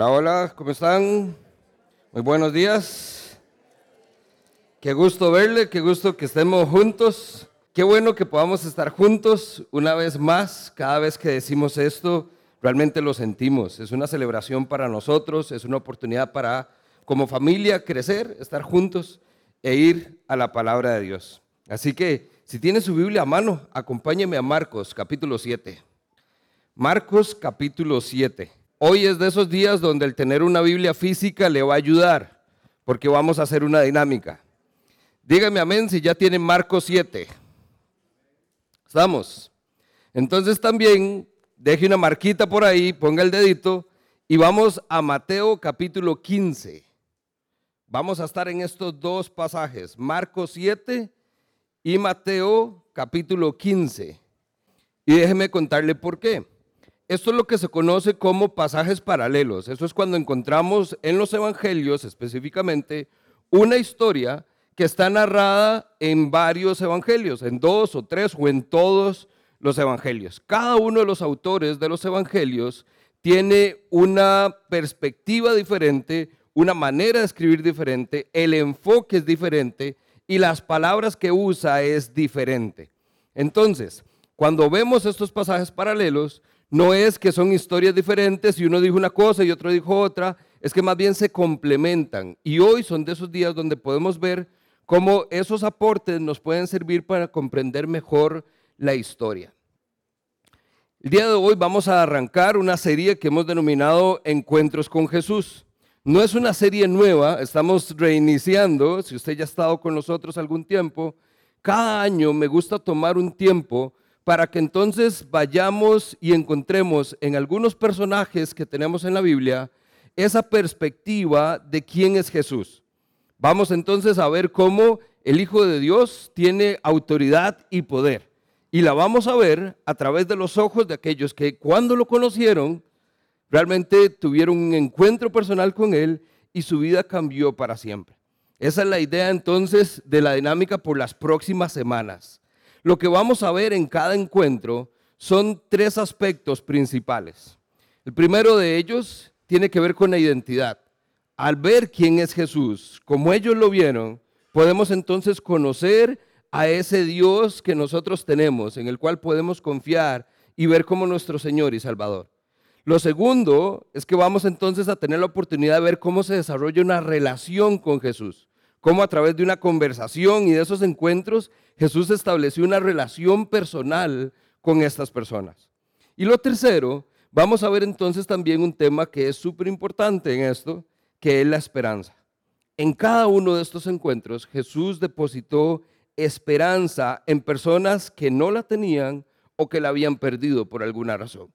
Hola, hola, ¿cómo están? Muy buenos días. Qué gusto verle, qué gusto que estemos juntos. Qué bueno que podamos estar juntos una vez más. Cada vez que decimos esto, realmente lo sentimos. Es una celebración para nosotros, es una oportunidad para, como familia, crecer, estar juntos e ir a la palabra de Dios. Así que, si tiene su Biblia a mano, acompáñeme a Marcos capítulo 7. Marcos capítulo 7. Hoy es de esos días donde el tener una Biblia física le va a ayudar, porque vamos a hacer una dinámica. Dígame amén si ya tienen Marcos 7. ¿Estamos? Entonces también deje una marquita por ahí, ponga el dedito y vamos a Mateo capítulo 15. Vamos a estar en estos dos pasajes, Marcos 7 y Mateo capítulo 15. Y déjeme contarle por qué. Esto es lo que se conoce como pasajes paralelos. Eso es cuando encontramos en los evangelios específicamente una historia que está narrada en varios evangelios, en dos o tres o en todos los evangelios. Cada uno de los autores de los evangelios tiene una perspectiva diferente, una manera de escribir diferente, el enfoque es diferente y las palabras que usa es diferente. Entonces, cuando vemos estos pasajes paralelos, no es que son historias diferentes y uno dijo una cosa y otro dijo otra, es que más bien se complementan. Y hoy son de esos días donde podemos ver cómo esos aportes nos pueden servir para comprender mejor la historia. El día de hoy vamos a arrancar una serie que hemos denominado Encuentros con Jesús. No es una serie nueva, estamos reiniciando, si usted ya ha estado con nosotros algún tiempo, cada año me gusta tomar un tiempo para que entonces vayamos y encontremos en algunos personajes que tenemos en la Biblia esa perspectiva de quién es Jesús. Vamos entonces a ver cómo el Hijo de Dios tiene autoridad y poder. Y la vamos a ver a través de los ojos de aquellos que cuando lo conocieron, realmente tuvieron un encuentro personal con Él y su vida cambió para siempre. Esa es la idea entonces de la dinámica por las próximas semanas. Lo que vamos a ver en cada encuentro son tres aspectos principales. El primero de ellos tiene que ver con la identidad. Al ver quién es Jesús, como ellos lo vieron, podemos entonces conocer a ese Dios que nosotros tenemos, en el cual podemos confiar y ver como nuestro Señor y Salvador. Lo segundo es que vamos entonces a tener la oportunidad de ver cómo se desarrolla una relación con Jesús, cómo a través de una conversación y de esos encuentros Jesús estableció una relación personal con estas personas. Y lo tercero, vamos a ver entonces también un tema que es súper importante en esto, que es la esperanza. En cada uno de estos encuentros, Jesús depositó esperanza en personas que no la tenían o que la habían perdido por alguna razón.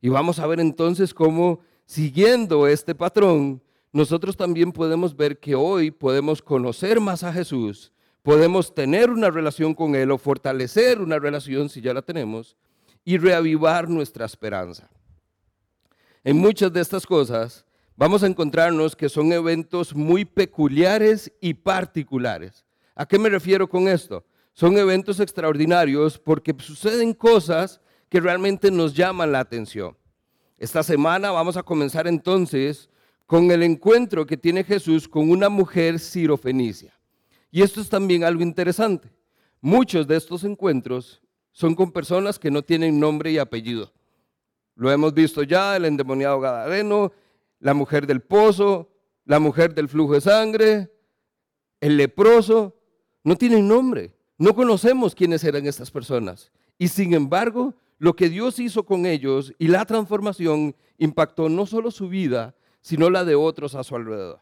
Y vamos a ver entonces cómo, siguiendo este patrón, nosotros también podemos ver que hoy podemos conocer más a Jesús podemos tener una relación con Él o fortalecer una relación si ya la tenemos y reavivar nuestra esperanza. En muchas de estas cosas vamos a encontrarnos que son eventos muy peculiares y particulares. ¿A qué me refiero con esto? Son eventos extraordinarios porque suceden cosas que realmente nos llaman la atención. Esta semana vamos a comenzar entonces con el encuentro que tiene Jesús con una mujer sirofenicia. Y esto es también algo interesante. Muchos de estos encuentros son con personas que no tienen nombre y apellido. Lo hemos visto ya, el endemoniado Gadareno, la mujer del pozo, la mujer del flujo de sangre, el leproso, no tienen nombre. No conocemos quiénes eran estas personas. Y sin embargo, lo que Dios hizo con ellos y la transformación impactó no solo su vida, sino la de otros a su alrededor.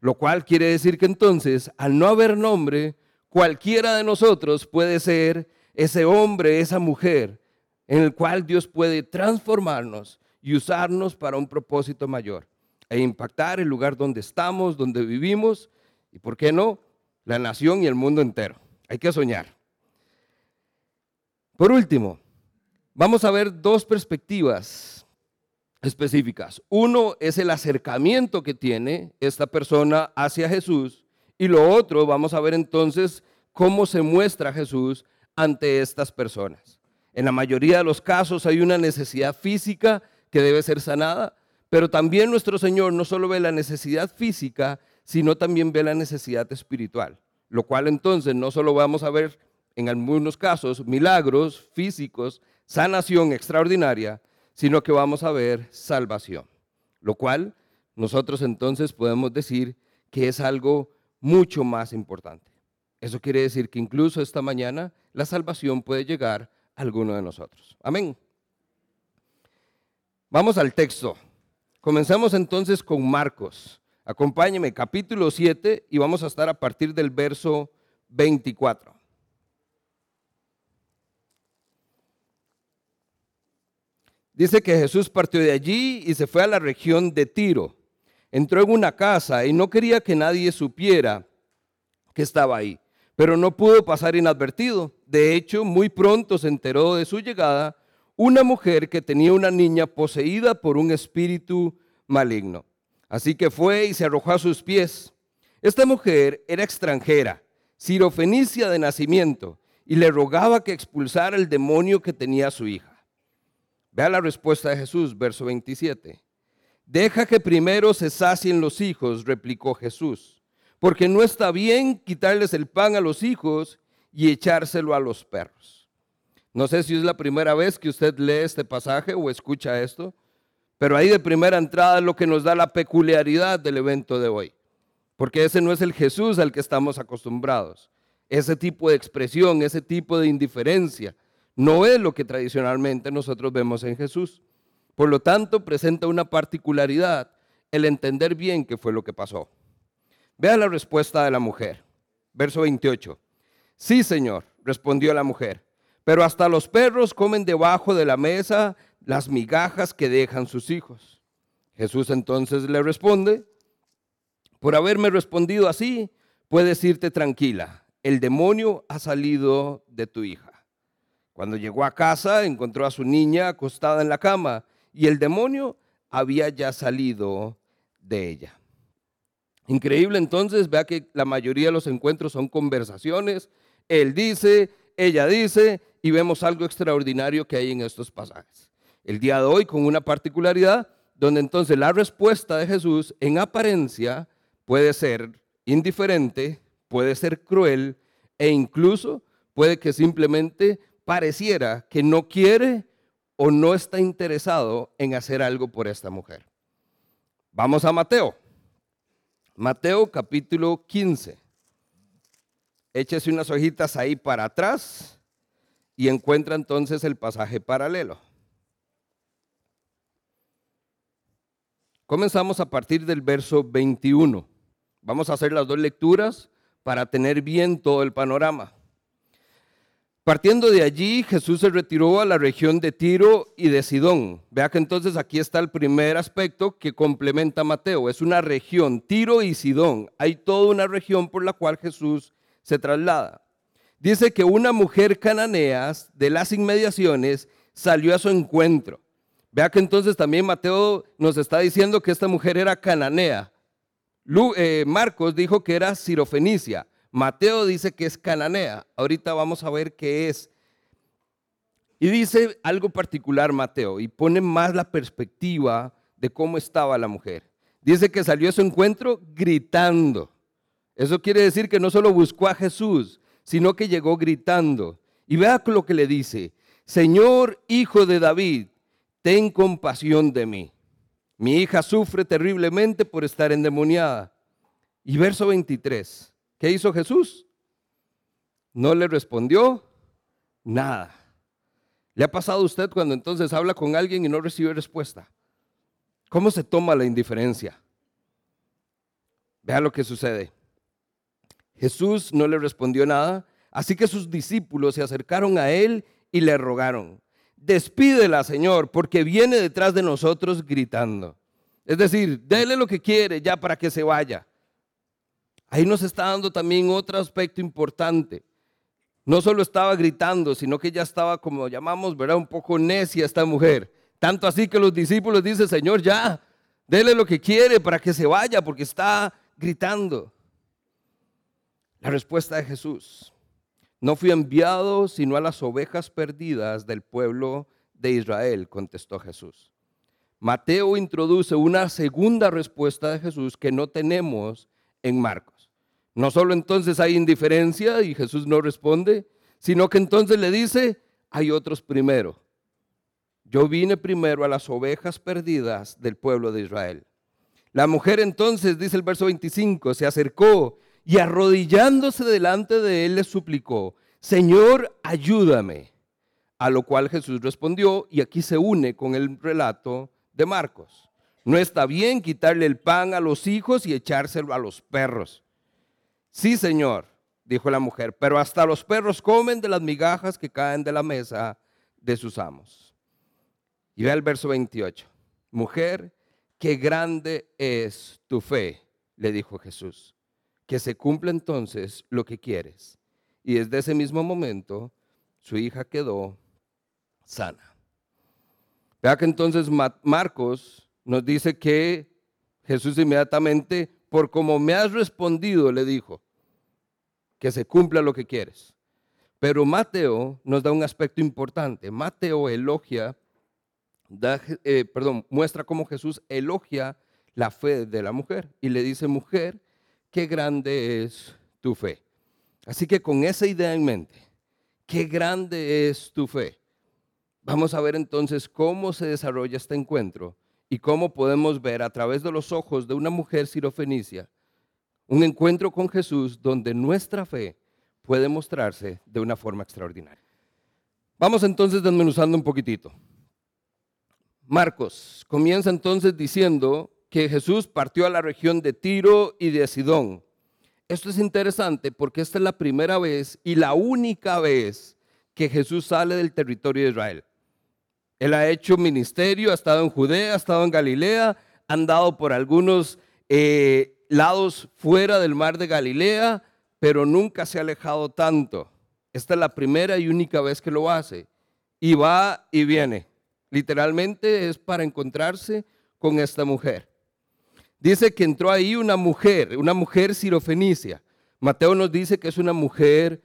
Lo cual quiere decir que entonces, al no haber nombre, cualquiera de nosotros puede ser ese hombre, esa mujer, en el cual Dios puede transformarnos y usarnos para un propósito mayor e impactar el lugar donde estamos, donde vivimos y, ¿por qué no?, la nación y el mundo entero. Hay que soñar. Por último, vamos a ver dos perspectivas específicas. Uno es el acercamiento que tiene esta persona hacia Jesús y lo otro, vamos a ver entonces cómo se muestra Jesús ante estas personas. En la mayoría de los casos hay una necesidad física que debe ser sanada, Pero también nuestro Señor no solo ve la necesidad física, sino también ve la necesidad espiritual, lo cual entonces no solo vamos a ver en algunos casos milagros físicos, sanación extraordinaria, sino que vamos a ver salvación, lo cual nosotros entonces podemos decir que es algo mucho más importante. Eso quiere decir que incluso esta mañana la salvación puede llegar a alguno de nosotros. Amén. Vamos al texto. Comencemos entonces con Marcos. Acompáñeme, capítulo 7, y vamos a estar a partir del verso 24. Dice que Jesús partió de allí y se fue a la región de Tiro. Entró en una casa y no quería que nadie supiera que estaba ahí, pero no pudo pasar inadvertido. De hecho, muy pronto se enteró de su llegada una mujer que tenía una niña poseída por un espíritu maligno. Así que fue y se arrojó a sus pies. Esta mujer era extranjera, sirofenicia de nacimiento, y le rogaba que expulsara el demonio que tenía su hija. Vea la respuesta de Jesús, verso 27. Deja que primero se sacien los hijos, replicó Jesús, porque no está bien quitarles el pan a los hijos y echárselo a los perros. No sé si es la primera vez que usted lee este pasaje o escucha esto, pero ahí de primera entrada es lo que nos da la peculiaridad del evento de hoy, porque ese no es el Jesús al que estamos acostumbrados. Ese tipo de expresión, ese tipo de indiferencia, no es lo que tradicionalmente nosotros vemos en Jesús. Por lo tanto, presenta una particularidad el entender bien qué fue lo que pasó. Vea la respuesta de la mujer. Verso 28. Sí, Señor, respondió la mujer, pero hasta los perros comen debajo de la mesa las migajas que dejan sus hijos. Jesús entonces le responde, por haberme respondido así, puedes irte tranquila, el demonio ha salido de tu hija. Cuando llegó a casa, encontró a su niña acostada en la cama y el demonio había ya salido de ella. Increíble entonces, vea que la mayoría de los encuentros son conversaciones. Él dice, ella dice, y vemos algo extraordinario que hay en estos pasajes. El día de hoy con una particularidad donde entonces la respuesta de Jesús en apariencia puede ser indiferente, puede ser cruel e incluso puede que simplemente pareciera que no quiere o no está interesado en hacer algo por esta mujer. Vamos a Mateo. Mateo capítulo 15. Échese unas hojitas ahí para atrás y encuentra entonces el pasaje paralelo. Comenzamos a partir del verso 21. Vamos a hacer las dos lecturas para tener bien todo el panorama. Partiendo de allí, Jesús se retiró a la región de Tiro y de Sidón. Vea que entonces aquí está el primer aspecto que complementa a Mateo. Es una región, Tiro y Sidón. Hay toda una región por la cual Jesús se traslada. Dice que una mujer cananea de las inmediaciones salió a su encuentro. Vea que entonces también Mateo nos está diciendo que esta mujer era cananea. Eh, Marcos dijo que era sirofenicia. Mateo dice que es cananea. Ahorita vamos a ver qué es. Y dice algo particular Mateo y pone más la perspectiva de cómo estaba la mujer. Dice que salió a su encuentro gritando. Eso quiere decir que no solo buscó a Jesús, sino que llegó gritando. Y vea lo que le dice, Señor, hijo de David, ten compasión de mí. Mi hija sufre terriblemente por estar endemoniada. Y verso 23. ¿Qué hizo Jesús? No le respondió nada. ¿Le ha pasado a usted cuando entonces habla con alguien y no recibe respuesta? ¿Cómo se toma la indiferencia? Vea lo que sucede. Jesús no le respondió nada, así que sus discípulos se acercaron a él y le rogaron, despídela, Señor, porque viene detrás de nosotros gritando. Es decir, déle lo que quiere ya para que se vaya. Ahí nos está dando también otro aspecto importante. No solo estaba gritando, sino que ya estaba, como llamamos, ¿verdad? Un poco necia esta mujer. Tanto así que los discípulos dicen, Señor, ya, dele lo que quiere para que se vaya, porque está gritando. La respuesta de Jesús. No fui enviado sino a las ovejas perdidas del pueblo de Israel, contestó Jesús. Mateo introduce una segunda respuesta de Jesús que no tenemos en Marcos. No solo entonces hay indiferencia y Jesús no responde, sino que entonces le dice, hay otros primero. Yo vine primero a las ovejas perdidas del pueblo de Israel. La mujer entonces, dice el verso 25, se acercó y arrodillándose delante de él le suplicó, Señor, ayúdame. A lo cual Jesús respondió, y aquí se une con el relato de Marcos. No está bien quitarle el pan a los hijos y echárselo a los perros. Sí, Señor, dijo la mujer, pero hasta los perros comen de las migajas que caen de la mesa de sus amos. Y ve el verso 28. Mujer, qué grande es tu fe, le dijo Jesús que se cumpla entonces lo que quieres. Y desde ese mismo momento su hija quedó sana. Vea que entonces Marcos nos dice que Jesús inmediatamente, por como me has respondido, le dijo, que se cumpla lo que quieres. Pero Mateo nos da un aspecto importante. Mateo elogia, eh, perdón, muestra cómo Jesús elogia la fe de la mujer y le dice, mujer, qué grande es tu fe. Así que con esa idea en mente, qué grande es tu fe. Vamos a ver entonces cómo se desarrolla este encuentro y cómo podemos ver a través de los ojos de una mujer sirofenicia un encuentro con Jesús donde nuestra fe puede mostrarse de una forma extraordinaria. Vamos entonces desmenuzando un poquitito. Marcos comienza entonces diciendo que Jesús partió a la región de Tiro y de Sidón. Esto es interesante porque esta es la primera vez y la única vez que Jesús sale del territorio de Israel. Él ha hecho ministerio, ha estado en Judea, ha estado en Galilea, ha andado por algunos eh, lados fuera del mar de Galilea, pero nunca se ha alejado tanto. Esta es la primera y única vez que lo hace. Y va y viene. Literalmente es para encontrarse con esta mujer. Dice que entró ahí una mujer, una mujer sirofenicia. Mateo nos dice que es una mujer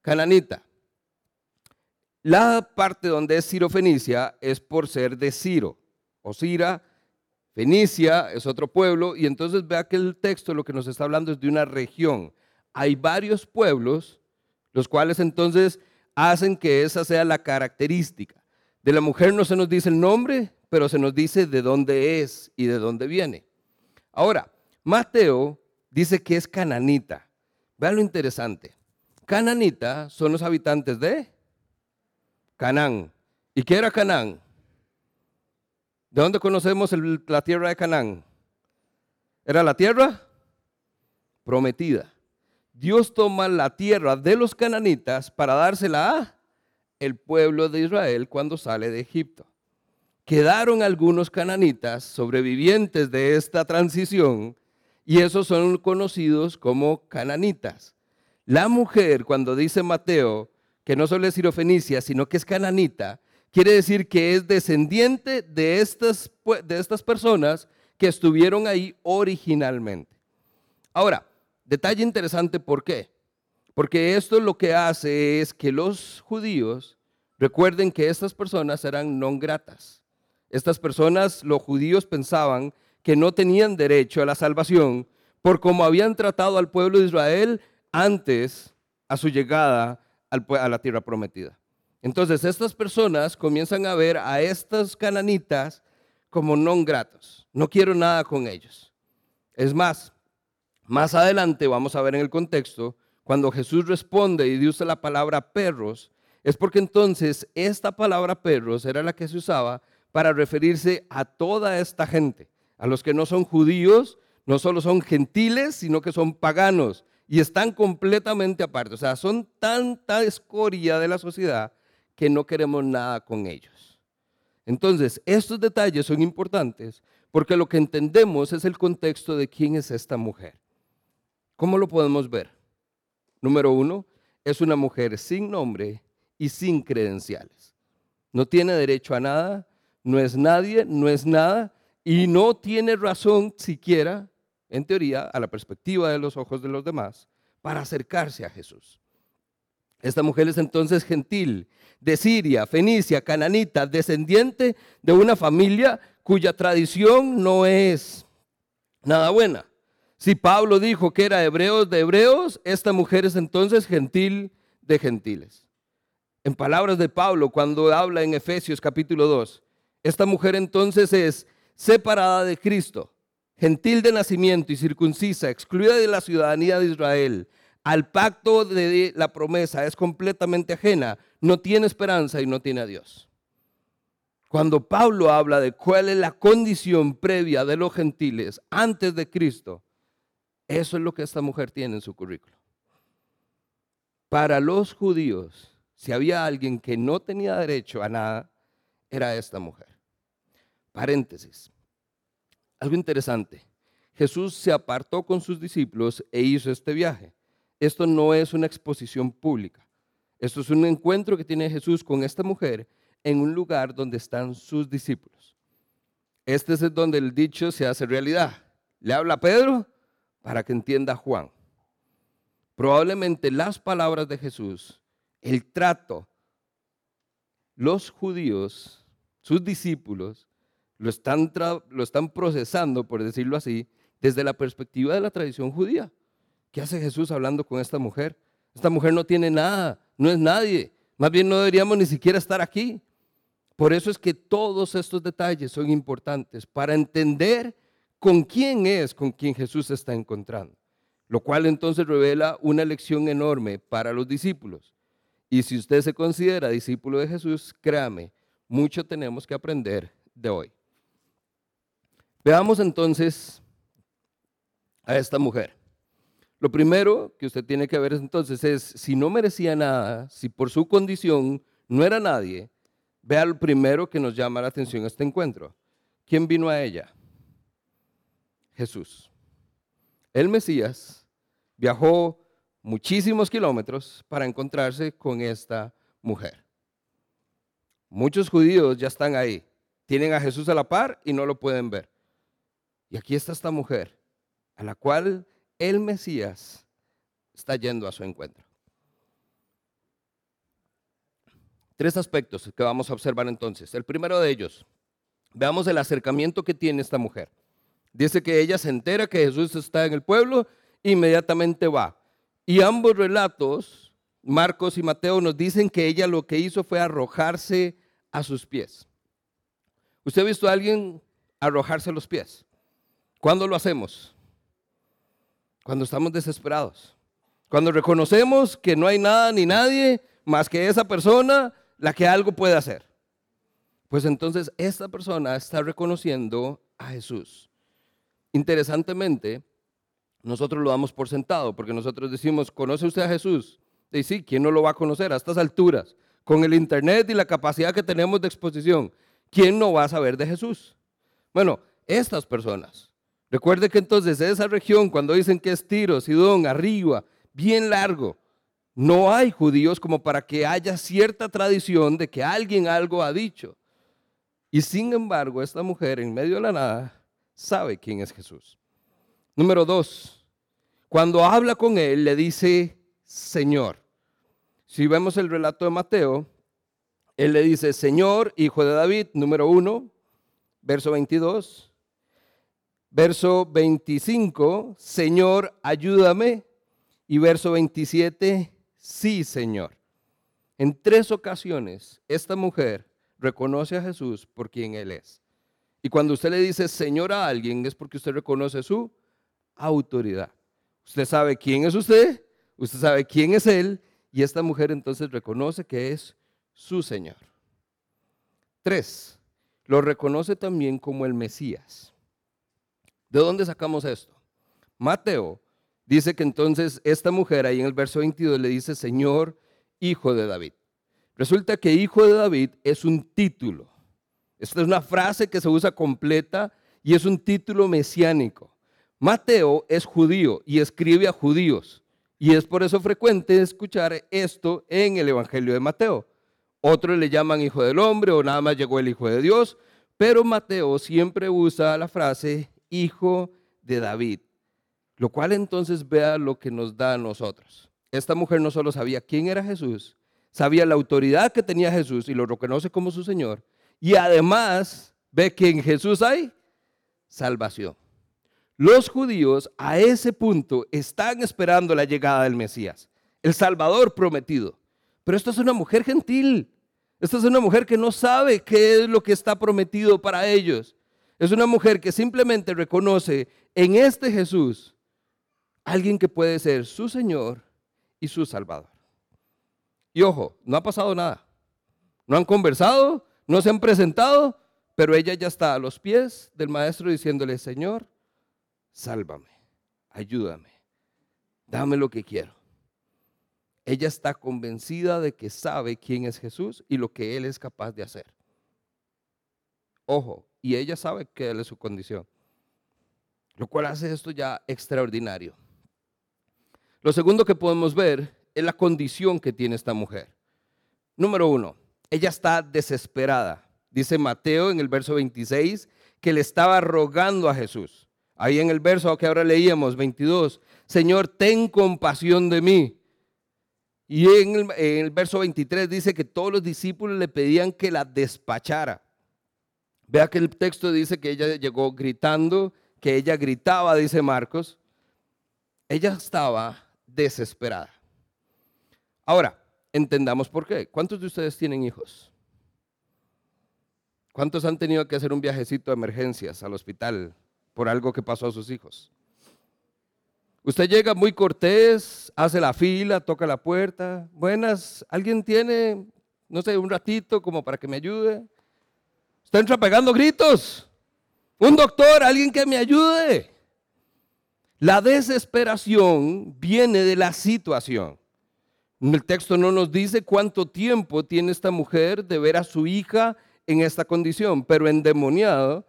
cananita. La parte donde es sirofenicia es por ser de Ciro o Sira. Fenicia es otro pueblo y entonces vea que el texto lo que nos está hablando es de una región. Hay varios pueblos, los cuales entonces hacen que esa sea la característica. De la mujer no se nos dice el nombre, pero se nos dice de dónde es y de dónde viene. Ahora, Mateo dice que es cananita. Vean lo interesante. Cananita son los habitantes de Canaán. ¿Y qué era Canaán? ¿De dónde conocemos la tierra de Canaán? ¿Era la tierra? Prometida. Dios toma la tierra de los cananitas para dársela a el pueblo de Israel cuando sale de Egipto quedaron algunos cananitas sobrevivientes de esta transición y esos son conocidos como cananitas. La mujer, cuando dice Mateo que no solo es sirofenicia, sino que es cananita, quiere decir que es descendiente de estas, de estas personas que estuvieron ahí originalmente. Ahora, detalle interesante, ¿por qué? Porque esto lo que hace es que los judíos recuerden que estas personas eran non gratas. Estas personas, los judíos, pensaban que no tenían derecho a la salvación por cómo habían tratado al pueblo de Israel antes a su llegada a la tierra prometida. Entonces, estas personas comienzan a ver a estos cananitas como non gratos. No quiero nada con ellos. Es más, más adelante vamos a ver en el contexto, cuando Jesús responde y usa la palabra perros, es porque entonces esta palabra perros era la que se usaba para referirse a toda esta gente, a los que no son judíos, no solo son gentiles, sino que son paganos y están completamente aparte. O sea, son tanta escoria de la sociedad que no queremos nada con ellos. Entonces, estos detalles son importantes porque lo que entendemos es el contexto de quién es esta mujer. ¿Cómo lo podemos ver? Número uno, es una mujer sin nombre y sin credenciales. No tiene derecho a nada, no es nadie, no es nada y no tiene razón siquiera, en teoría, a la perspectiva de los ojos de los demás, para acercarse a Jesús. Esta mujer es entonces gentil, de Siria, Fenicia, cananita, descendiente de una familia cuya tradición no es nada buena. Si Pablo dijo que era hebreos de hebreos, esta mujer es entonces gentil de gentiles. En palabras de Pablo, cuando habla en Efesios capítulo 2, esta mujer entonces es separada de Cristo, gentil de nacimiento y circuncisa, excluida de la ciudadanía de Israel, al pacto de la promesa, es completamente ajena, no tiene esperanza y no tiene a Dios. Cuando Pablo habla de cuál es la condición previa de los gentiles antes de Cristo, eso es lo que esta mujer tiene en su currículo. Para los judíos, si había alguien que no tenía derecho a nada, era esta mujer. Paréntesis. Algo interesante. Jesús se apartó con sus discípulos e hizo este viaje. Esto no es una exposición pública. Esto es un encuentro que tiene Jesús con esta mujer en un lugar donde están sus discípulos. Este es donde el dicho se hace realidad. Le habla a Pedro para que entienda Juan. Probablemente las palabras de Jesús, el trato, los judíos, sus discípulos, lo están procesando, por decirlo así, desde la perspectiva de la tradición judía. ¿Qué hace Jesús hablando con esta mujer? Esta mujer no tiene nada, no es nadie. Más bien no deberíamos ni siquiera estar aquí. Por eso es que todos estos detalles son importantes para entender con quién es con quien Jesús se está encontrando. Lo cual entonces revela una lección enorme para los discípulos. Y si usted se considera discípulo de Jesús, créame, mucho tenemos que aprender de hoy. Veamos entonces a esta mujer. Lo primero que usted tiene que ver entonces es, si no merecía nada, si por su condición no era nadie, vea lo primero que nos llama la atención a este encuentro. ¿Quién vino a ella? Jesús. El Mesías viajó muchísimos kilómetros para encontrarse con esta mujer. Muchos judíos ya están ahí, tienen a Jesús a la par y no lo pueden ver. Y aquí está esta mujer, a la cual el Mesías está yendo a su encuentro. Tres aspectos que vamos a observar entonces. El primero de ellos, veamos el acercamiento que tiene esta mujer. Dice que ella se entera que Jesús está en el pueblo, inmediatamente va. Y ambos relatos, Marcos y Mateo, nos dicen que ella lo que hizo fue arrojarse a sus pies. ¿Usted ha visto a alguien arrojarse a los pies? ¿Cuándo lo hacemos? Cuando estamos desesperados. Cuando reconocemos que no hay nada ni nadie más que esa persona la que algo puede hacer. Pues entonces esta persona está reconociendo a Jesús. Interesantemente, nosotros lo damos por sentado, porque nosotros decimos, ¿conoce usted a Jesús? Y sí, ¿quién no lo va a conocer a estas alturas? Con el Internet y la capacidad que tenemos de exposición, ¿quién no va a saber de Jesús? Bueno, estas personas. Recuerde que entonces esa región, cuando dicen que es Tiro, Sidón, arriba, bien largo, no hay judíos como para que haya cierta tradición de que alguien algo ha dicho. Y sin embargo, esta mujer en medio de la nada sabe quién es Jesús. Número dos, cuando habla con él le dice Señor. Si vemos el relato de Mateo, él le dice Señor, hijo de David, número uno, verso 22. Verso 25, Señor, ayúdame. Y verso 27, sí, Señor. En tres ocasiones, esta mujer reconoce a Jesús por quien Él es. Y cuando usted le dice Señor a alguien es porque usted reconoce su autoridad. Usted sabe quién es usted, usted sabe quién es Él, y esta mujer entonces reconoce que es su Señor. Tres, lo reconoce también como el Mesías. ¿De dónde sacamos esto? Mateo dice que entonces esta mujer ahí en el verso 22 le dice Señor, hijo de David. Resulta que hijo de David es un título. Esta es una frase que se usa completa y es un título mesiánico. Mateo es judío y escribe a judíos. Y es por eso frecuente escuchar esto en el Evangelio de Mateo. Otros le llaman hijo del hombre o nada más llegó el hijo de Dios, pero Mateo siempre usa la frase hijo de David. Lo cual entonces vea lo que nos da a nosotros. Esta mujer no solo sabía quién era Jesús, sabía la autoridad que tenía Jesús y lo reconoce como su Señor, y además ve que en Jesús hay salvación. Los judíos a ese punto están esperando la llegada del Mesías, el Salvador prometido. Pero esta es una mujer gentil. Esta es una mujer que no sabe qué es lo que está prometido para ellos. Es una mujer que simplemente reconoce en este Jesús alguien que puede ser su Señor y su Salvador. Y ojo, no ha pasado nada. No han conversado, no se han presentado, pero ella ya está a los pies del maestro diciéndole, Señor, sálvame, ayúdame, dame lo que quiero. Ella está convencida de que sabe quién es Jesús y lo que Él es capaz de hacer. Ojo, y ella sabe que Él es su condición, lo cual hace esto ya extraordinario. Lo segundo que podemos ver es la condición que tiene esta mujer. Número uno, ella está desesperada. Dice Mateo en el verso 26 que le estaba rogando a Jesús. Ahí en el verso que ahora leíamos, 22, Señor, ten compasión de mí. Y en el, verso 23 dice que todos los discípulos le pedían que la despachara. Vea que el texto dice que ella llegó gritando, que ella gritaba, dice Marcos. Ella estaba desesperada. Ahora, entendamos por qué. ¿Cuántos de ustedes tienen hijos? ¿Cuántos han tenido que hacer un viajecito de emergencias al hospital por algo que pasó a sus hijos? Usted llega muy cortés, hace la fila, toca la puerta. Buenas, ¿alguien tiene, no sé, un ratito como para que me ayude? Usted entra pegando gritos. Un doctor, alguien que me ayude. La desesperación viene de la situación. El texto no nos dice cuánto tiempo tiene esta mujer de ver a su hija en esta condición, pero endemoniado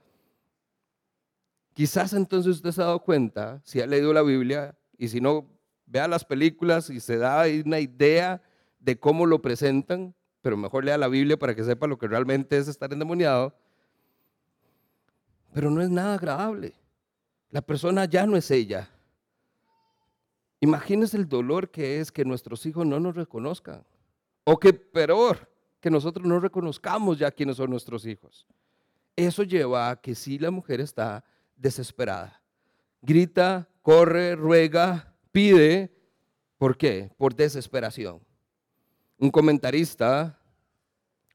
Quizás entonces usted se ha dado cuenta, si ha leído la Biblia, y si no, vea las películas y se da una idea de cómo lo presentan, pero mejor lea la Biblia para que sepa lo que realmente es estar endemoniado. Pero no es nada agradable. La persona ya no es ella. Imagínese el dolor que es que nuestros hijos no nos reconozcan. O que peor, que nosotros no reconozcamos ya quiénes son nuestros hijos. Eso lleva a que si la mujer está desesperada. Grita, corre, ruega, pide. ¿Por qué? Por desesperación. Un comentarista,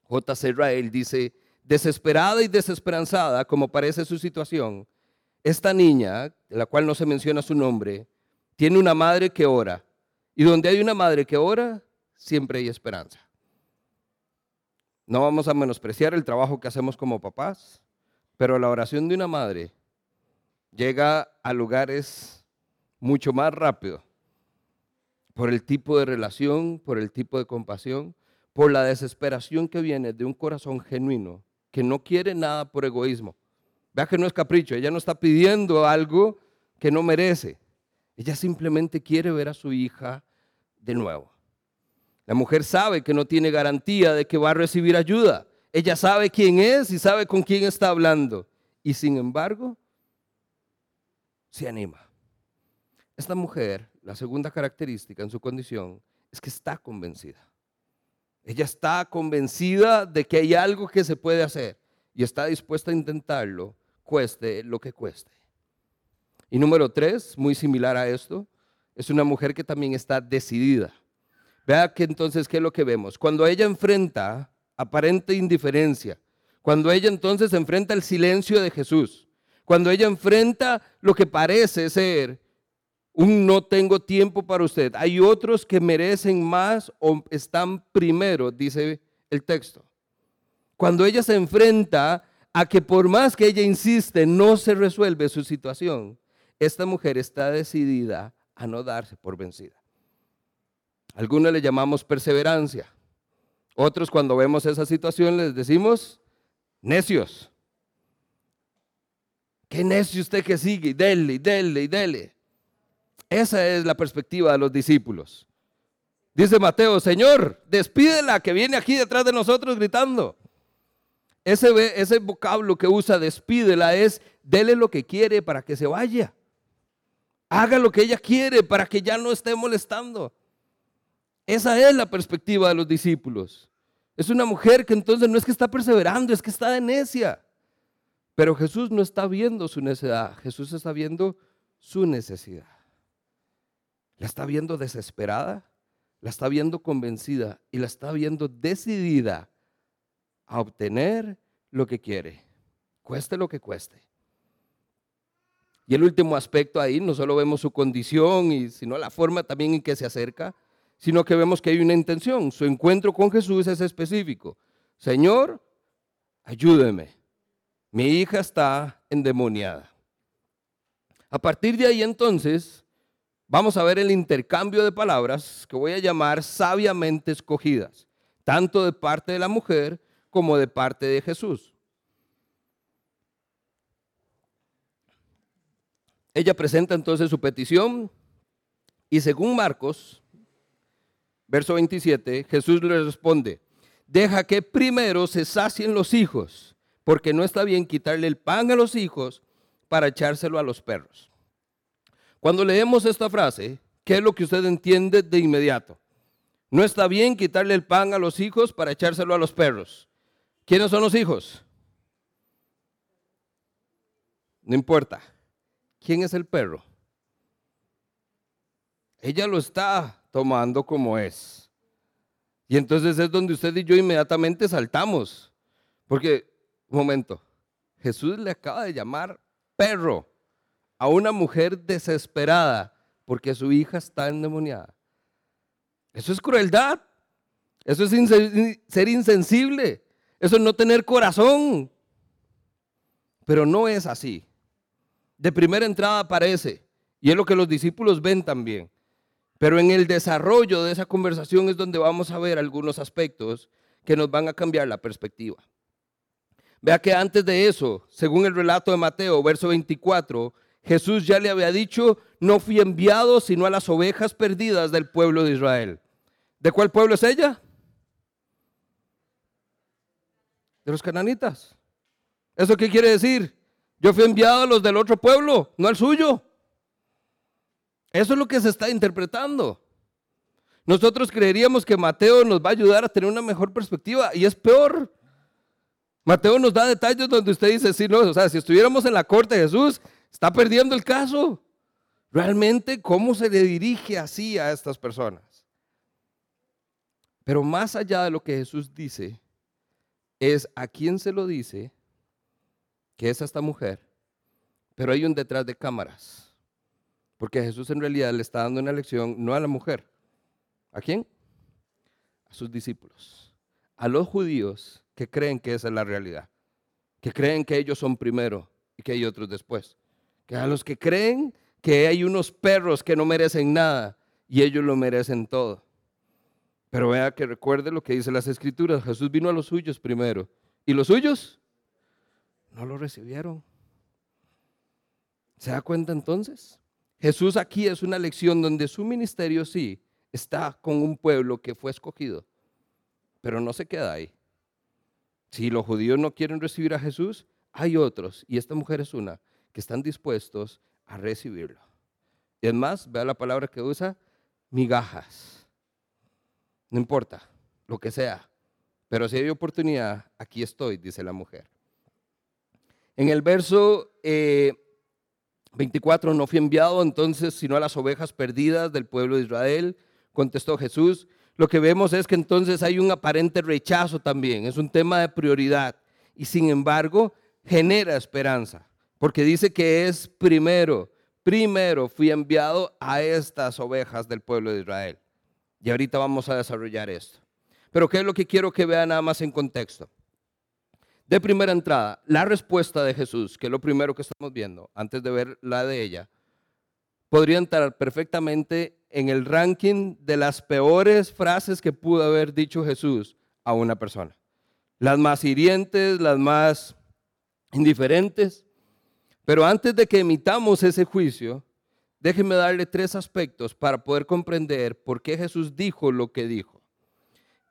J.C. Rael, dice, desesperada y desesperanzada como parece su situación, esta niña, de la cual no se menciona su nombre, tiene una madre que ora. Y donde hay una madre que ora, siempre hay esperanza. No vamos a menospreciar el trabajo que hacemos como papás, pero la oración de una madre llega a lugares mucho más rápido por el tipo de relación, por el tipo de compasión, por la desesperación que viene de un corazón genuino que no quiere nada por egoísmo. Vea que no es capricho, ella no está pidiendo algo que no merece. Ella simplemente quiere ver a su hija de nuevo. La mujer sabe que no tiene garantía de que va a recibir ayuda. Ella sabe quién es y sabe con quién está hablando. Y sin embargo, se anima. Esta mujer, la segunda característica en su condición, es que está convencida. Ella está convencida de que hay algo que se puede hacer y está dispuesta a intentarlo, cueste lo que cueste. Y número tres, muy similar a esto, es una mujer que también está decidida. Vea que entonces, ¿qué es lo que vemos? Cuando ella enfrenta aparente indiferencia, cuando ella entonces enfrenta el silencio de Jesús, cuando ella enfrenta lo que parece ser un no tengo tiempo para usted, hay otros que merecen más o están primero, dice el texto. Cuando ella se enfrenta a que por más que ella insiste, no se resuelve su situación, esta mujer está decidida a no darse por vencida. Algunos le llamamos perseverancia. Otros cuando vemos esa situación les decimos necios. Qué necio usted que sigue, dele, dele, dele. Esa es la perspectiva de los discípulos. Dice Mateo, Señor, despídela que viene aquí detrás de nosotros gritando. Ese, vocablo que usa despídela es dele lo que quiere para que se vaya. Haga lo que ella quiere para que ya no esté molestando. Esa es la perspectiva de los discípulos. Es una mujer que entonces no es que está perseverando, es que está de necia. Pero Jesús no está viendo su necesidad, Jesús está viendo su necesidad. La está viendo desesperada, la está viendo convencida y la está viendo decidida a obtener lo que quiere, cueste lo que cueste. Y el último aspecto ahí, no solo vemos su condición, y sino la forma también en que se acerca, sino que vemos que hay una intención. Su encuentro con Jesús es específico. Señor, ayúdeme. Mi hija está endemoniada. A partir de ahí entonces, vamos a ver el intercambio de palabras que voy a llamar sabiamente escogidas, tanto de parte de la mujer como de parte de Jesús. Ella presenta entonces su petición y según Marcos, verso 27, Jesús le responde, deja que primero se sacien los hijos, porque no está bien quitarle el pan a los hijos para echárselo a los perros. Cuando leemos esta frase, ¿qué es lo que usted entiende de inmediato? No está bien quitarle el pan a los hijos para echárselo a los perros. ¿Quiénes son los hijos? No importa. ¿Quién es el perro? Ella lo está tomando como es. Y entonces es donde usted y yo inmediatamente saltamos. Porque, un momento, Jesús le acaba de llamar perro a una mujer desesperada porque su hija está endemoniada. Eso es crueldad. Eso es ser insensible. Eso es no tener corazón. Pero no es así de primera entrada aparece, y es lo que los discípulos ven también. Pero en el desarrollo de esa conversación es donde vamos a ver algunos aspectos que nos van a cambiar la perspectiva. Vea que antes de eso, según el relato de Mateo, verso 24, Jesús ya le había dicho, no fui enviado sino a las ovejas perdidas del pueblo de Israel. ¿De cuál pueblo es ella? De los cananitas. ¿Eso qué quiere decir? Yo fui enviado a los del otro pueblo, no al suyo. Eso es lo que se está interpretando. Nosotros creeríamos que Mateo nos va a ayudar a tener una mejor perspectiva y es peor. Mateo nos da detalles donde usted dice, sí, no, o sea, si estuviéramos en la corte de Jesús, está perdiendo el caso. Realmente, ¿cómo se le dirige así a estas personas? Pero más allá de lo que Jesús dice, es a quién se lo dice que es esta mujer, pero hay un detrás de cámaras, porque Jesús en realidad le está dando una lección no a la mujer, ¿a quién? A sus discípulos, a los judíos que creen que esa es la realidad, que creen que ellos son primero y que hay otros después, que a los que creen que hay unos perros que no merecen nada y ellos lo merecen todo. Pero vea que recuerde lo que dice las escrituras, Jesús vino a los suyos primero y los suyos no lo recibieron. ¿Se da cuenta entonces? Jesús aquí es una lección donde su ministerio sí está con un pueblo que fue escogido, pero no se queda ahí. Si los judíos no quieren recibir a Jesús, hay otros, y esta mujer es una, que están dispuestos a recibirlo. Y es más, vea la palabra que usa, migajas. No importa, lo que sea, pero si hay oportunidad, aquí estoy, dice la mujer. En el verso 24, eh, no fui enviado entonces sino a las ovejas perdidas del pueblo de Israel, contestó Jesús. Lo que vemos es que entonces hay un aparente rechazo también, es un tema de prioridad y sin embargo genera esperanza, porque dice que es primero, primero fui enviado a estas ovejas del pueblo de Israel. Y ahorita vamos a desarrollar esto. Pero ¿qué es lo que quiero que vean nada más en contexto? De primera entrada, la respuesta de Jesús, que es lo primero que estamos viendo, antes de ver la de ella, podría entrar perfectamente en el ranking de las peores frases que pudo haber dicho Jesús a una persona. Las más hirientes, las más indiferentes. Pero antes de que emitamos ese juicio, déjenme darle tres aspectos para poder comprender por qué Jesús dijo lo que dijo.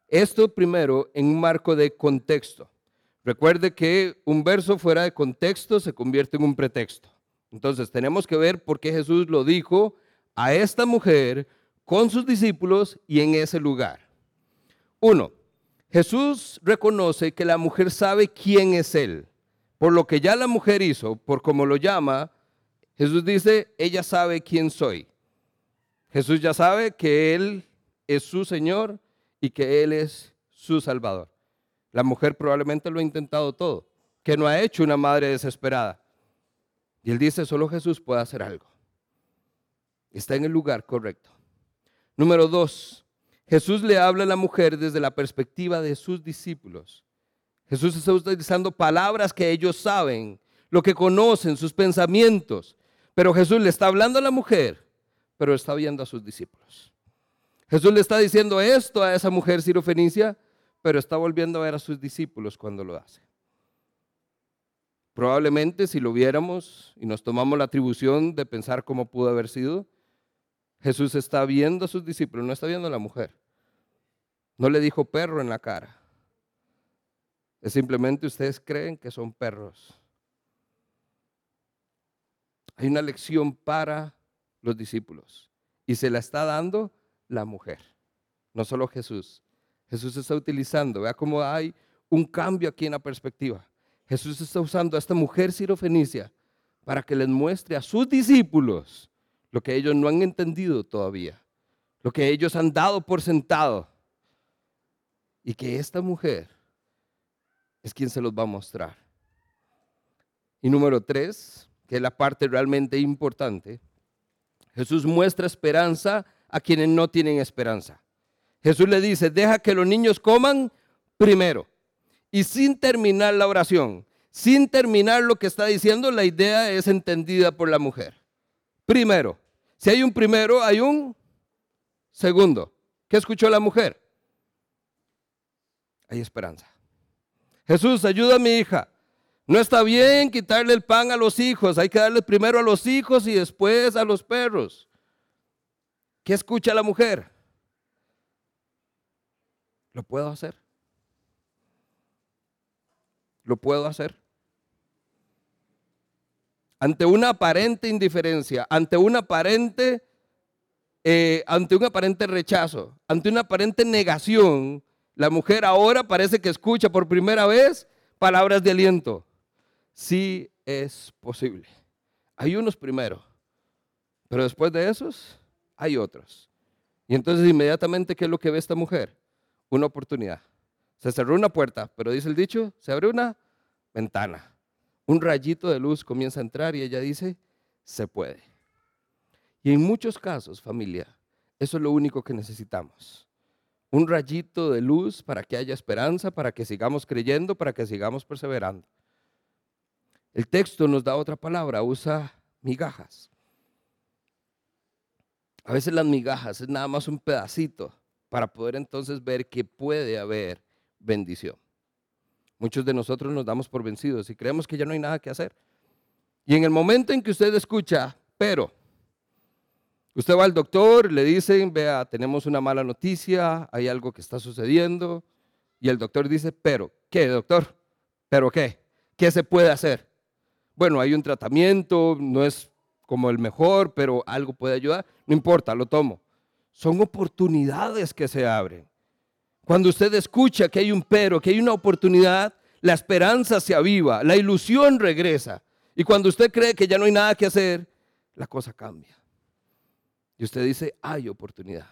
Esto primero en un marco de contexto. Recuerde que un verso fuera de contexto se convierte en un pretexto. Entonces tenemos que ver por qué Jesús lo dijo a esta mujer con sus discípulos y en ese lugar. Uno, Jesús reconoce que la mujer sabe quién es Él, por lo que ya la mujer hizo, por como lo llama, Jesús dice, ella sabe quién soy. Jesús ya sabe que Él es su Señor y que Él es su Salvador. La mujer probablemente lo ha intentado todo, que no ha hecho una madre desesperada. Y Él dice, solo Jesús puede hacer algo. Está en el lugar correcto. Número dos, Jesús le habla a la mujer desde la perspectiva de sus discípulos. Jesús está utilizando palabras que ellos saben, lo que conocen, sus pensamientos. Pero Jesús le está hablando a la mujer, pero está viendo a sus discípulos. Jesús le está diciendo esto a esa mujer sirofenicia, pero está volviendo a ver a sus discípulos cuando lo hace. Probablemente si lo viéramos y nos tomamos la atribución de pensar cómo pudo haber sido, Jesús está viendo a sus discípulos, no está viendo a la mujer. No le dijo perro en la cara. Es simplemente ustedes creen que son perros. Hay una lección para los discípulos y se la está dando la mujer, no solo Jesús. Jesús está utilizando, vea cómo hay un cambio aquí en la perspectiva. Jesús está usando a esta mujer sirofenicia para que les muestre a sus discípulos lo que ellos no han entendido todavía, lo que ellos han dado por sentado. Y que esta mujer es quien se los va a mostrar. Y número tres, que es la parte realmente importante, Jesús muestra esperanza a quienes no tienen esperanza. Jesús le dice, deja que los niños coman primero. Y sin terminar la oración, sin terminar lo que está diciendo, la idea es entendida por la mujer. Primero, si hay un primero, hay un segundo. ¿Qué escuchó la mujer? Hay esperanza. Jesús, ayuda a mi hija. No está bien quitarle el pan a los hijos. Hay que darle primero a los hijos y después a los perros. ¿Qué escucha la mujer? Lo puedo hacer. Lo puedo hacer. Ante una aparente indiferencia, ante una aparente, eh, ante un aparente rechazo, ante una aparente negación, la mujer ahora parece que escucha por primera vez palabras de aliento. Sí es posible. Hay unos primero, pero después de esos hay otros. Y entonces inmediatamente, ¿qué es lo que ve esta mujer? Una oportunidad. Se cerró una puerta, pero dice el dicho, se abre una ventana. Un rayito de luz comienza a entrar y ella dice, se puede. Y en muchos casos, familia, eso es lo único que necesitamos un rayito de luz para que haya esperanza, para que sigamos creyendo, para que sigamos perseverando. El texto nos da otra palabra, usa migajas. A veces las migajas es nada más un pedacito para poder entonces ver que puede haber bendición. Muchos de nosotros nos damos por vencidos y creemos que ya no hay nada que hacer. Y en el momento en que usted escucha, pero, Usted va al doctor, le dicen, vea, tenemos una mala noticia, hay algo que está sucediendo. Y el doctor dice, pero, ¿qué, doctor? ¿Pero qué? ¿Qué se puede hacer? Bueno, hay un tratamiento, no es como el mejor, pero algo puede ayudar. No importa, lo tomo. Son oportunidades que se abren. Cuando usted escucha que hay un pero, que hay una oportunidad, la esperanza se aviva, la ilusión regresa. Y cuando usted cree que ya no hay nada que hacer, la cosa cambia. Y usted dice, hay oportunidad.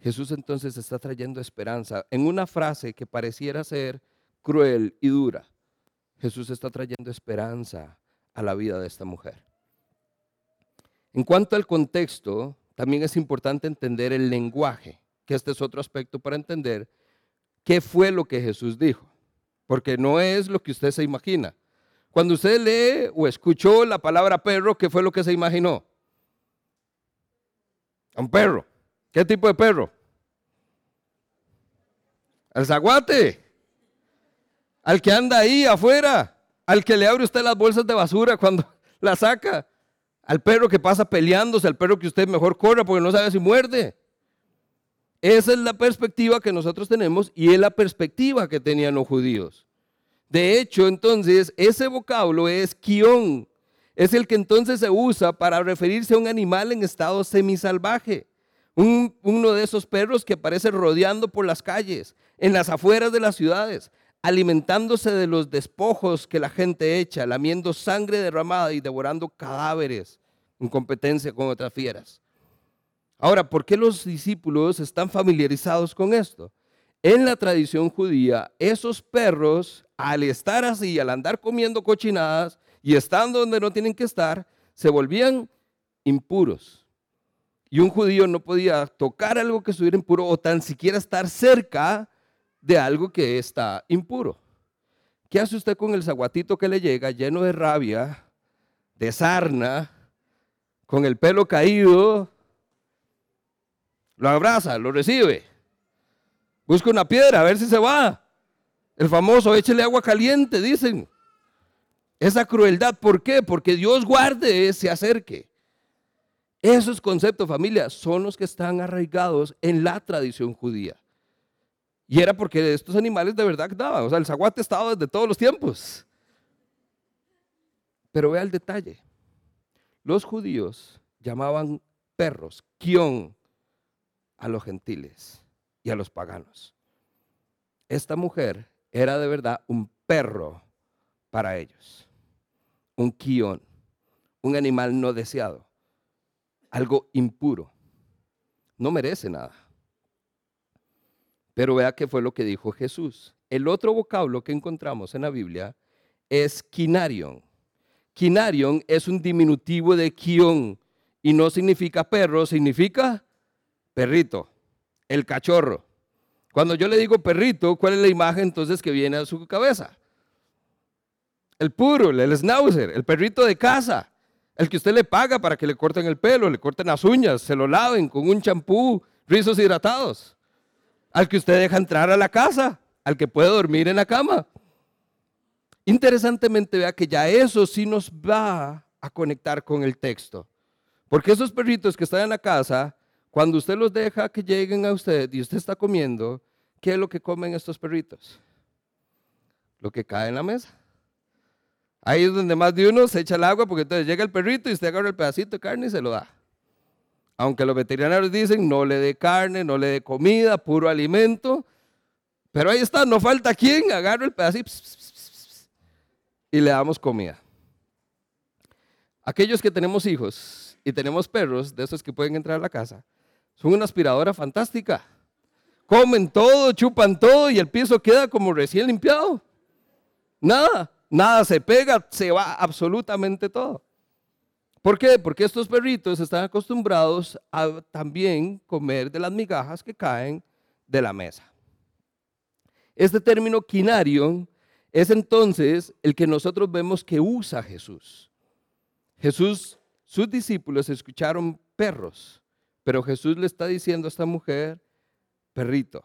Jesús entonces está trayendo esperanza. En una frase que pareciera ser cruel y dura, Jesús está trayendo esperanza a la vida de esta mujer. En cuanto al contexto, también es importante entender el lenguaje, que este es otro aspecto para entender qué fue lo que Jesús dijo, porque no es lo que usted se imagina. Cuando usted lee o escuchó la palabra perro, ¿qué fue lo que se imaginó? Un perro. ¿Qué tipo de perro? El zaguate. Al que anda ahí afuera. Al que le abre usted las bolsas de basura cuando la saca. Al perro que pasa peleándose, al perro que usted mejor corra porque no sabe si muerde. Esa es la perspectiva que nosotros tenemos y es la perspectiva que tenían los judíos. De hecho, entonces, ese vocablo es kion, es el que entonces se usa para referirse a un animal en estado semisalvaje. Un, uno de esos perros que aparece rodeando por las calles, en las afueras de las ciudades. alimentándose de los despojos que la gente echa, lamiendo sangre derramada y devorando cadáveres en competencia con otras fieras. Ahora, ¿por qué los discípulos están familiarizados con esto? En la tradición judía, esos perros, al estar así, al andar comiendo cochinadas y estando donde no tienen que estar, se volvían impuros. Y un judío no podía tocar algo que estuviera impuro o tan siquiera estar cerca de algo que está impuro. ¿Qué hace usted con el zaguatito que le llega lleno de rabia, de sarna, con el pelo caído? Lo abraza, lo recibe. Busca una piedra a ver si se va. El famoso échele agua caliente, dicen. Esa crueldad, ¿por qué? Porque Dios guarde, se acerque. Esos conceptos, familia, son los que están arraigados en la tradición judía. Y era porque estos animales de verdad daban. O sea, el zaguate estaba desde todos los tiempos. Pero vea el detalle. Los judíos llamaban perros, kion, a los gentiles y a los paganos. Esta mujer era de verdad un perro para ellos, un kion, un animal no deseado, algo impuro. No merece nada. Pero vea qué fue lo que dijo Jesús. El otro vocablo que encontramos en la Biblia es quinarion. Quinarion es un diminutivo de kion y no significa perro, significa perrito, el cachorro. Cuando yo le digo perrito, ¿cuál es la imagen entonces que viene a su cabeza? El puro, el schnauzer, el perrito de casa, el que usted le paga para que le corten el pelo, le corten las uñas, se lo laven con un champú, rizos hidratados. Al que usted deja entrar a la casa, al que puede dormir en la cama. Interesantemente, vea que ya eso sí nos va a conectar con el texto. Porque esos perritos que están en la casa cuando usted los deja que lleguen a usted y usted está comiendo, ¿qué es lo que comen estos perritos? Lo que cae en la mesa. Ahí es donde más de uno se echa el agua porque entonces llega el perrito y usted agarra el pedacito de carne y se lo da. Aunque los veterinarios dicen no le dé carne, no le dé comida, puro alimento. Pero ahí está, no falta quien agarre el pedacito y le damos comida. Aquellos que tenemos hijos y tenemos perros, de esos que pueden entrar a la casa, son una aspiradora fantástica. Comen todo, chupan todo y el piso queda como recién limpiado. Nada, nada se pega, se va absolutamente todo. ¿Por qué? Porque estos perritos están acostumbrados a también comer de las migajas que caen de la mesa. Este término quinario es entonces el que nosotros vemos que usa Jesús. Jesús, sus discípulos escucharon perros pero Jesús le está diciendo a esta mujer, perrito.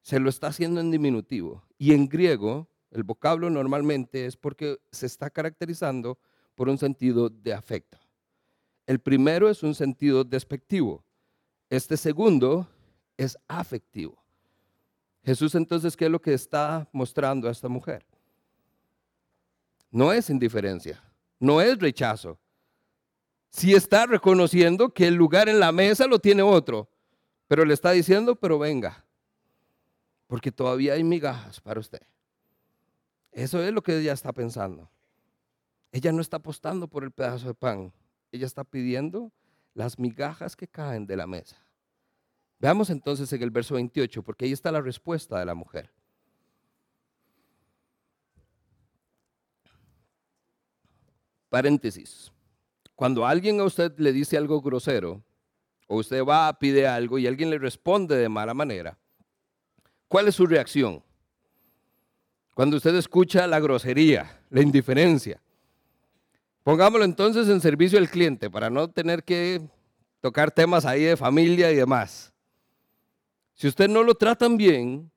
Se lo está haciendo en diminutivo. Y en griego, el vocablo normalmente es porque se está caracterizando por un sentido de afecto. El primero es un sentido despectivo. Este segundo es afectivo. Jesús entonces, ¿qué es lo que está mostrando a esta mujer? No es indiferencia, no es rechazo, si está reconociendo que el lugar en la mesa lo tiene otro, pero le está diciendo, pero venga, porque todavía hay migajas para usted. Eso es lo que ella está pensando. Ella no está apostando por el pedazo de pan, ella está pidiendo las migajas que caen de la mesa. Veamos entonces en el verso 28, porque ahí está la respuesta de la mujer. Paréntesis. Cuando alguien a usted le dice algo grosero, o usted va a pide algo y alguien le responde de mala manera, ¿cuál es su reacción? Cuando usted escucha la grosería, la indiferencia. Pongámoslo entonces en servicio al cliente para no tener que tocar temas ahí de familia y demás. Si usted no lo tratan bien,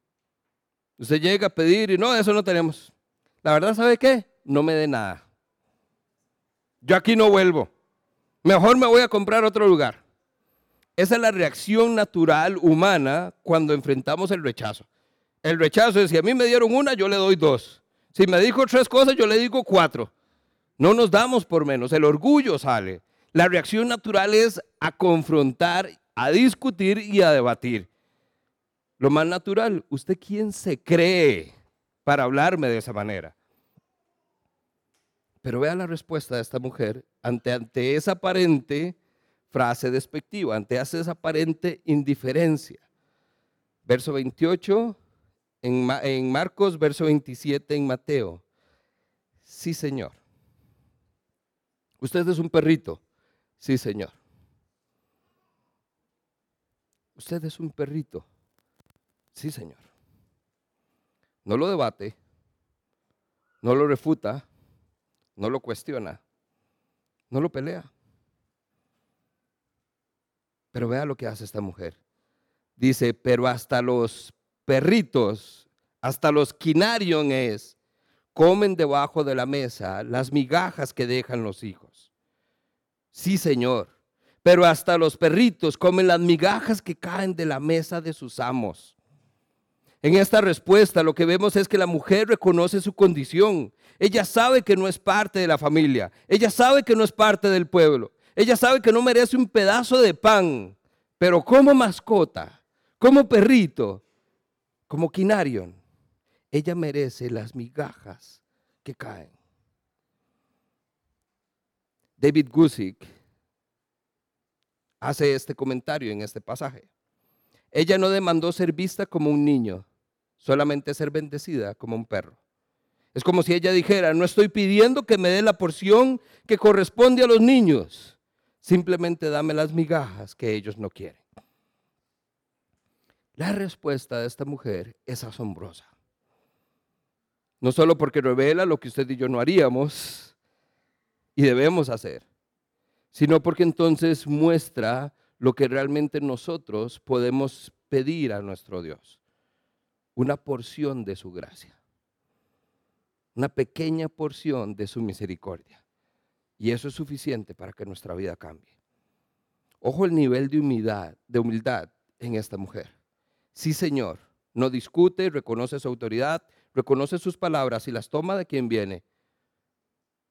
usted llega a pedir y no, eso no tenemos. La verdad, ¿sabe qué? No me dé nada. Yo aquí no vuelvo. Mejor me voy a comprar otro lugar. Esa es la reacción natural humana cuando enfrentamos el rechazo. El rechazo es, si a mí me dieron una, yo le doy dos. Si me dijo tres cosas, yo le digo cuatro. No nos damos por menos, el orgullo sale. La reacción natural es a confrontar, a discutir y a debatir. Lo más natural, ¿usted quién se cree para hablarme de esa manera. Pero vea la respuesta de esta mujer ante, ante esa aparente frase despectiva, ante esa aparente indiferencia. Verso 28 en, Marcos, verso 27 en Mateo. Sí, Señor. Usted es un perrito. Sí, Señor. Usted es un perrito. Sí, Señor. No lo debate, no lo refuta, no lo cuestiona, no lo pelea. Pero vea lo que hace esta mujer. Dice, pero hasta los perritos, hasta los quinariones, comen debajo de la mesa las migajas que dejan los hijos. Sí, Señor, pero hasta los perritos comen las migajas que caen de la mesa de sus amos. En esta respuesta lo que vemos es que la mujer reconoce su condición. Ella sabe que no es parte de la familia. Ella sabe que no es parte del pueblo. Ella sabe que no merece un pedazo de pan. Pero como mascota, como perrito, como quinarion, ella merece las migajas que caen. David Gusick hace este comentario en este pasaje. Ella no demandó ser vista como un niño, solamente ser bendecida como un perro. Es como si ella dijera, no estoy pidiendo que me dé la porción que corresponde a los niños, simplemente dame las migajas que ellos no quieren. La respuesta de esta mujer es asombrosa. No solo porque revela lo que usted y yo no haríamos y debemos hacer, sino porque entonces muestra lo que realmente nosotros podemos pedir a nuestro Dios una porción de su gracia, una pequeña porción de su misericordia. Y eso es suficiente para que nuestra vida cambie. Ojo el nivel de humildad, de humildad en esta mujer. Sí, Señor, no discute, reconoce su autoridad, reconoce sus palabras y las toma de quien viene.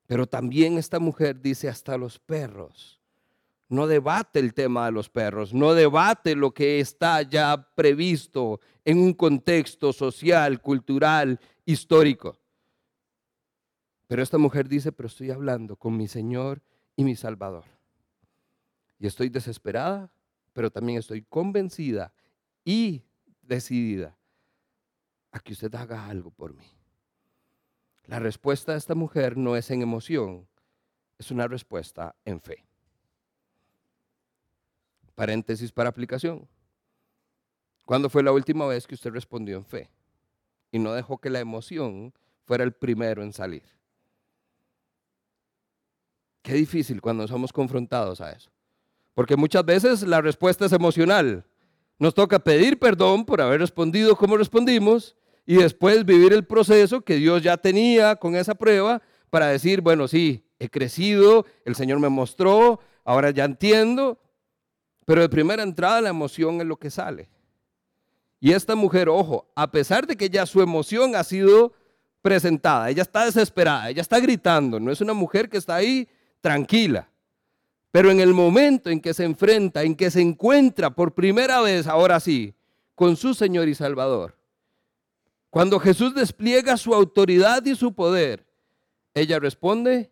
Pero también esta mujer dice hasta los perros no debate el tema de los perros, no debate lo que está ya previsto en un contexto social, cultural, histórico. Pero esta mujer dice, pero estoy hablando con mi Señor y mi Salvador. Y estoy desesperada, pero también estoy convencida y decidida a que usted haga algo por mí. La respuesta de esta mujer no es en emoción, es una respuesta en fe. Paréntesis para aplicación. ¿Cuándo fue la última vez que usted respondió en fe? Y no dejó que la emoción fuera el primero en salir. Qué difícil cuando somos confrontados a eso. Porque muchas veces la respuesta es emocional. Nos toca pedir perdón por haber respondido como respondimos y después vivir el proceso que Dios ya tenía con esa prueba para decir, bueno, sí, he crecido, el Señor me mostró, ahora ya entiendo, pero de primera entrada la emoción es lo que sale. Y esta mujer, ojo, a pesar de que ya su emoción ha sido presentada, ella está desesperada, ella está gritando, no es una mujer que está ahí tranquila. Pero en el momento en que se enfrenta, en que se encuentra por primera vez, ahora sí, con su Señor y Salvador, cuando Jesús despliega su autoridad y su poder, ella responde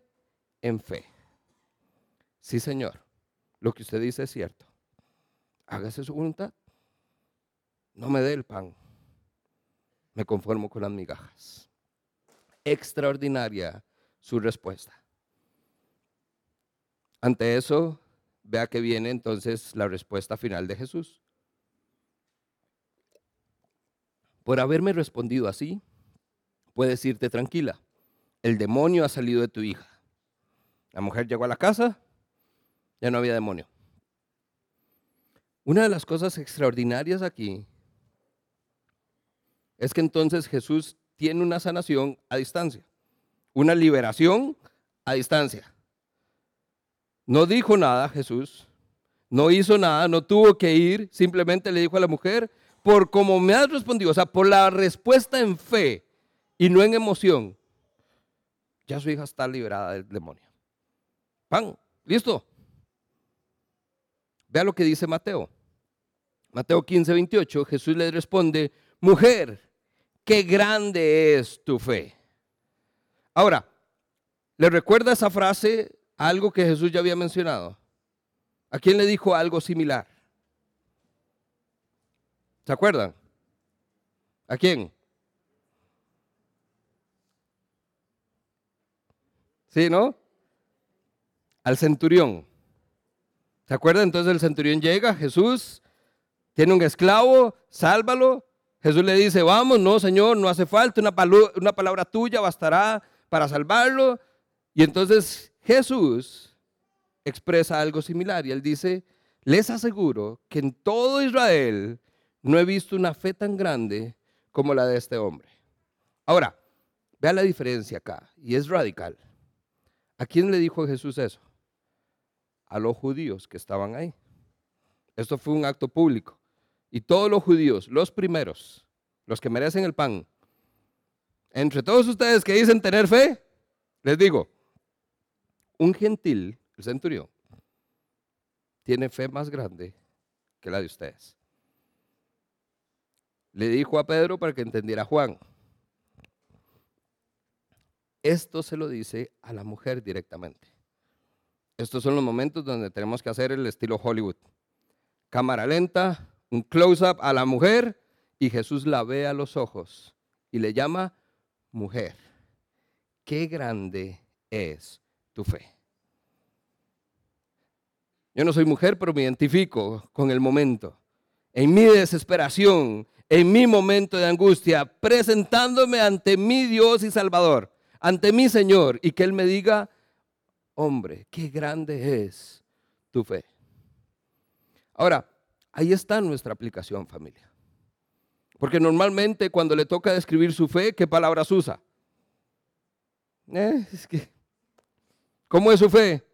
en fe. Sí, Señor, lo que usted dice es cierto hágase su voluntad. No me dé el pan, me conformo con las migajas. Extraordinaria su respuesta. Ante eso, vea que viene entonces la respuesta final de Jesús. Por haberme respondido así, puedes irte tranquila. El demonio ha salido de tu hija. La mujer llegó a la casa, ya no había demonio. Una de las cosas extraordinarias aquí es que entonces Jesús tiene una sanación a distancia, una liberación a distancia. No dijo nada Jesús, no hizo nada, no tuvo que ir, simplemente le dijo a la mujer, por como me has respondido, o sea, por la respuesta en fe y no en emoción, ya su hija está liberada del demonio. Pan, listo. Vea lo que dice Mateo. Mateo 15, 28, Jesús le responde, mujer, qué grande es tu fe. Ahora, ¿le recuerda esa frase algo que Jesús ya había mencionado? ¿A quién le dijo algo similar? ¿Se acuerdan? ¿A quién? ¿Sí, no? Al centurión. ¿Se acuerdan? Entonces el centurión llega, Jesús, tiene un esclavo, sálvalo. Jesús le dice, vamos, no, Señor, no hace falta, una, una palabra tuya bastará para salvarlo. Y entonces Jesús expresa algo similar y él dice, les aseguro que en todo Israel no he visto una fe tan grande como la de este hombre. Ahora, vea la diferencia acá, y es radical. ¿A quién le dijo Jesús eso? A los judíos que estaban ahí. Esto fue un acto público. Y todos los judíos, los primeros, los que merecen el pan, entre todos ustedes que dicen tener fe, les digo, un gentil, el centurión, tiene fe más grande que la de ustedes. Le dijo a Pedro para que entendiera a Juan. Esto se lo dice a la mujer directamente. Estos son los momentos donde tenemos que hacer el estilo Hollywood. Cámara lenta, un close-up a la mujer y Jesús la ve a los ojos y le llama mujer. Qué grande es fe. Yo no soy mujer, pero me identifico con el momento. En mi desesperación, en mi momento de angustia, presentándome ante mi Dios y Salvador ante mi Señor y que Él me diga, hombre, qué grande es tu fe. Ahora, ahí está nuestra aplicación, familia. Porque normalmente cuando le toca describir su fe, ¿qué palabras usa? Eh, ¿Cómo es su fe?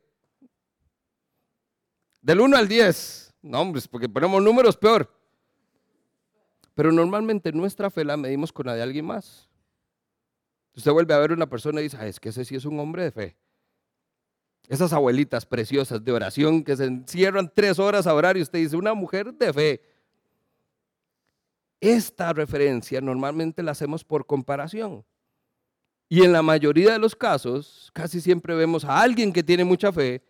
Del 1 al 10. No, hombre, porque ponemos números peor. Pero normalmente nuestra fe la medimos con la de alguien más. Usted vuelve a ver una persona y dice, es que ese sí es un hombre de fe. Esas abuelitas preciosas de oración que se encierran tres horas a orar y usted dice, una mujer de fe. Esta referencia normalmente la hacemos por comparación. Y en la mayoría de los casos, casi siempre vemos a alguien que tiene mucha fe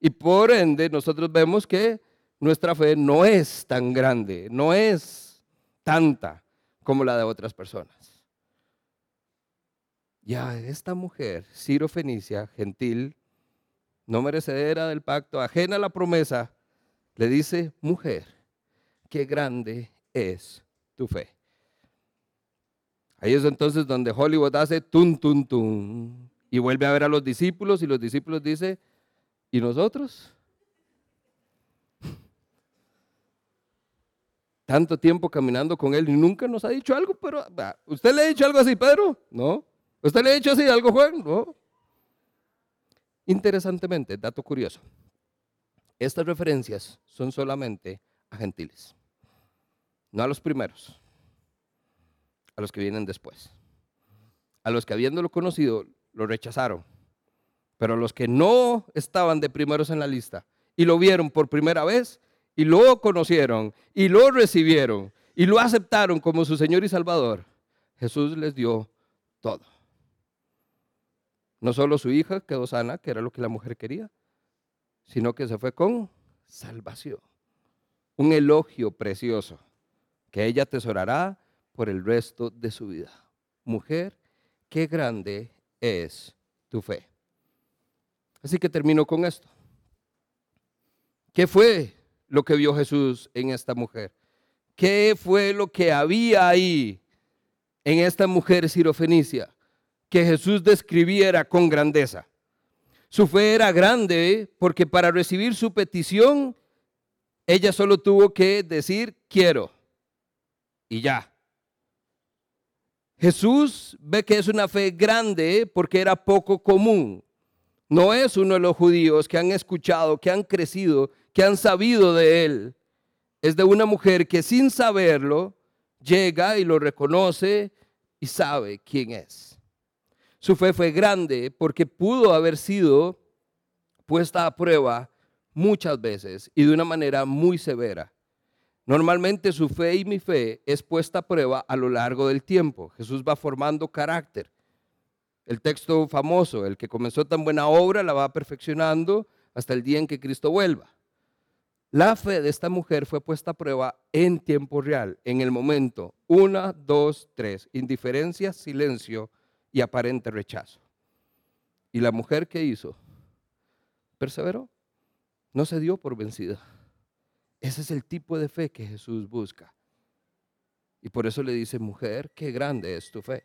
y por ende nosotros vemos que nuestra fe no es tan grande, no es tanta como la de otras personas. Ya esta mujer, Ciro Fenicia, gentil, no merecedera del pacto, ajena a la promesa, le dice, mujer, qué grande es tu fe. Ahí es entonces donde Hollywood hace tun, tun, tun, y vuelve a ver a los discípulos y los discípulos dicen, ¿y nosotros? Tanto tiempo caminando con él y nunca nos ha dicho algo, pero ¿usted le ha dicho algo así, Pedro? No. ¿Usted le ha dicho así algo, Juan? No. Interesantemente, dato curioso, estas referencias son solamente a gentiles, no a los primeros, a los que vienen después. A los que habiéndolo conocido lo rechazaron, pero a los que no estaban de primeros en la lista y lo vieron por primera vez y lo conocieron y lo recibieron y lo aceptaron como su Señor y Salvador, Jesús les dio todo. No solo su hija quedó sana, que era lo que la mujer quería, sino que se fue con salvación. Un elogio precioso que ella atesorará por el resto de su vida. Mujer, qué grande es tu fe. Así que termino con esto. ¿Qué fue lo que vio Jesús en esta mujer? ¿Qué fue lo que había ahí en esta mujer sirofenicia? que Jesús describiera con grandeza. Su fe era grande porque para recibir su petición, ella solo tuvo que decir quiero y ya. Jesús ve que es una fe grande porque era poco común. No es uno de los judíos que han escuchado, que han crecido, que han sabido de él. Es de una mujer que sin saberlo llega y lo reconoce y sabe quién es. Su fe fue grande porque pudo haber sido puesta a prueba muchas veces y de una manera muy severa. Normalmente su fe y mi fe es puesta a prueba a lo largo del tiempo. Jesús va formando carácter. El texto famoso, el que comenzó tan buena obra, la va perfeccionando hasta el día en que Cristo vuelva. La fe de esta mujer fue puesta a prueba en tiempo real, en el momento. Una, dos, tres. Indiferencia, silencio y aparente rechazo. ¿Y la mujer qué hizo? Perseveró. No se dio por vencida. Ese es el tipo de fe que Jesús busca. Y por eso le dice, mujer, qué grande es tu fe.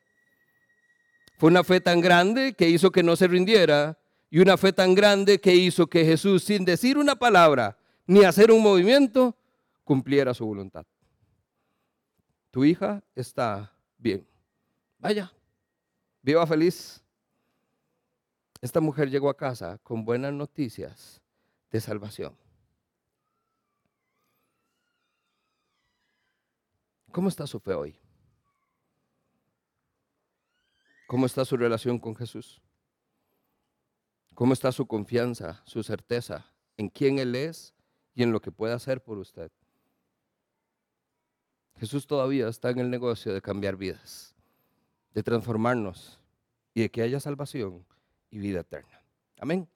Fue una fe tan grande que hizo que no se rindiera y una fe tan grande que hizo que Jesús, sin decir una palabra ni hacer un movimiento, cumpliera su voluntad. Tu hija está bien. Vaya, viva feliz. Esta mujer llegó a casa con buenas noticias de salvación. ¿Cómo está su fe hoy? ¿Cómo está su relación con Jesús? ¿Cómo está su confianza, su certeza en quién Él es y en lo que puede hacer por usted? Jesús todavía está en el negocio de cambiar vidas, de transformarnos y de que haya salvación y vida eterna. Amén.